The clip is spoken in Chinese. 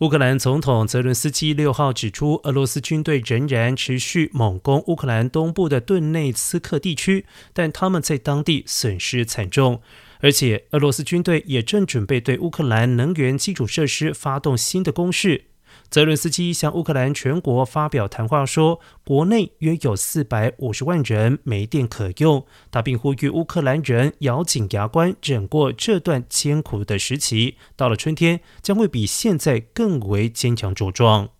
乌克兰总统泽伦斯基六号指出，俄罗斯军队仍然持续猛攻乌克兰东部的顿内茨克地区，但他们在当地损失惨重，而且俄罗斯军队也正准备对乌克兰能源基础设施发动新的攻势。泽伦斯基向乌克兰全国发表谈话说，国内约有四百五十万人没电可用。他并呼吁乌克兰人咬紧牙关，忍过这段艰苦的时期。到了春天，将会比现在更为坚强茁壮。